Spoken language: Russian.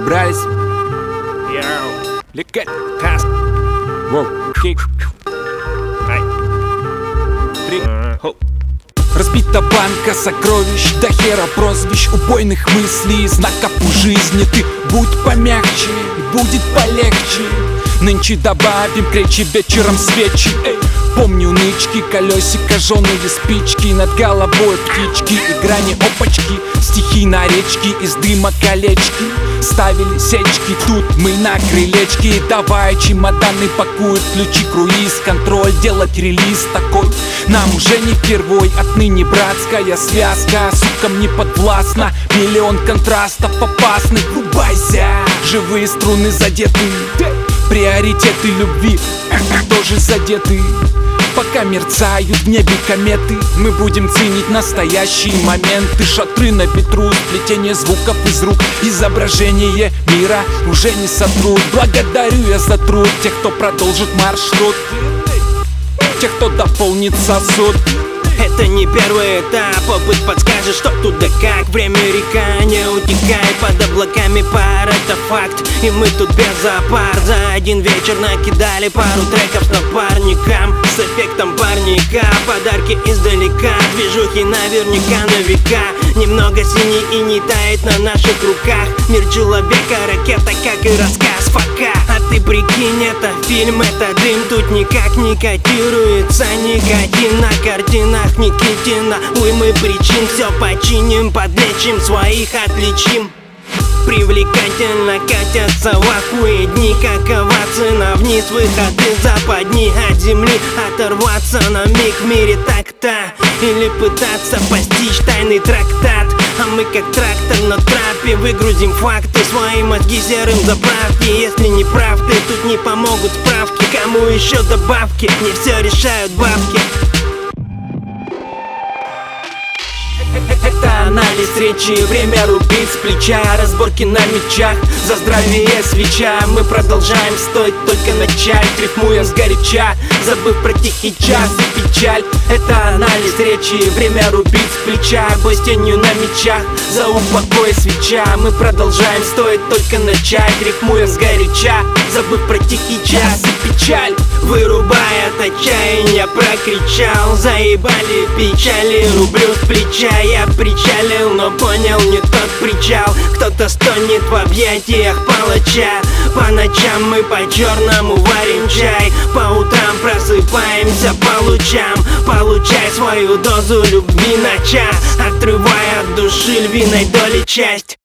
Собрались? Хоп. Разбита банка сокровищ До хера прозвищ Убойных мыслей Знаков у жизни. Ты будь помягче будет полегче Нынче добавим кречи вечером свечи Эй. Помню нычки, колесико, жженые спички. Над головой птички и грани опачки. Стихи на речке, из дыма колечки. Ставили сечки, тут мы на крылечке. Давай чемоданы пакуют, ключи, круиз, контроль Делать релиз такой. Нам уже не впервой Отныне братская связка, сукам не подвластна Миллион контрастов опасных, врубайся! Живые струны задеты Приоритеты любви тоже задеты. Пока мерцают в небе кометы Мы будем ценить настоящие моменты Шатры на ветру, сплетение звуков из рук. Изображение мира уже не сотрут. Благодарю я за труд тех, кто продолжит маршрут. Тех, кто дополнит сосуд это не первый этап, опыт подскажет, что тут да как. Время река, не утекай, под облаками пар, это факт. И мы тут без запар, за один вечер накидали пару треков с напарником. С эффектом парника, подарки издалека. Движухи наверняка на века. Немного синий и не тает на наших руках. Мир человека, ракета, как и рассказ, пока ты прикинь, это фильм, это дым Тут никак не котируется никотин на картинах как Никитина Уймы причин Все починим, подлечим Своих отличим. Привлекательно катятся в ахуе дни Какова цена вниз, выход из западни От земли. Оторваться на миг в мире так-то Или пытаться постичь тайный трактат. А мы как трактор на трапе выгрузим факты Свои мозги серым заправки Если помогут справки. Кому еще добавки, не все решают бабки Это анализ речи, время рубить с плеча Разборки на мечах, за здравие свеча Мы продолжаем стоить только начать Рифмуя сгоряча, забыв про тихий час и печаль. Это анализ речи, время рубить с плеча Бой с тенью на мечах, за упокой свеча Мы продолжаем стоить только начать Рифмуя сгоряча, забыв про тихий час и печаль. Вырубая отчаяния прокричал Заебали печали, рублю с плеча Я причалил, но понял не тот причал. Кто-то стонет в объятиях палача По ночам мы по черному варим чай. По утрам просыпаемся по лучам Получай свою дозу любви на час. Отрывая от души львиной доли часть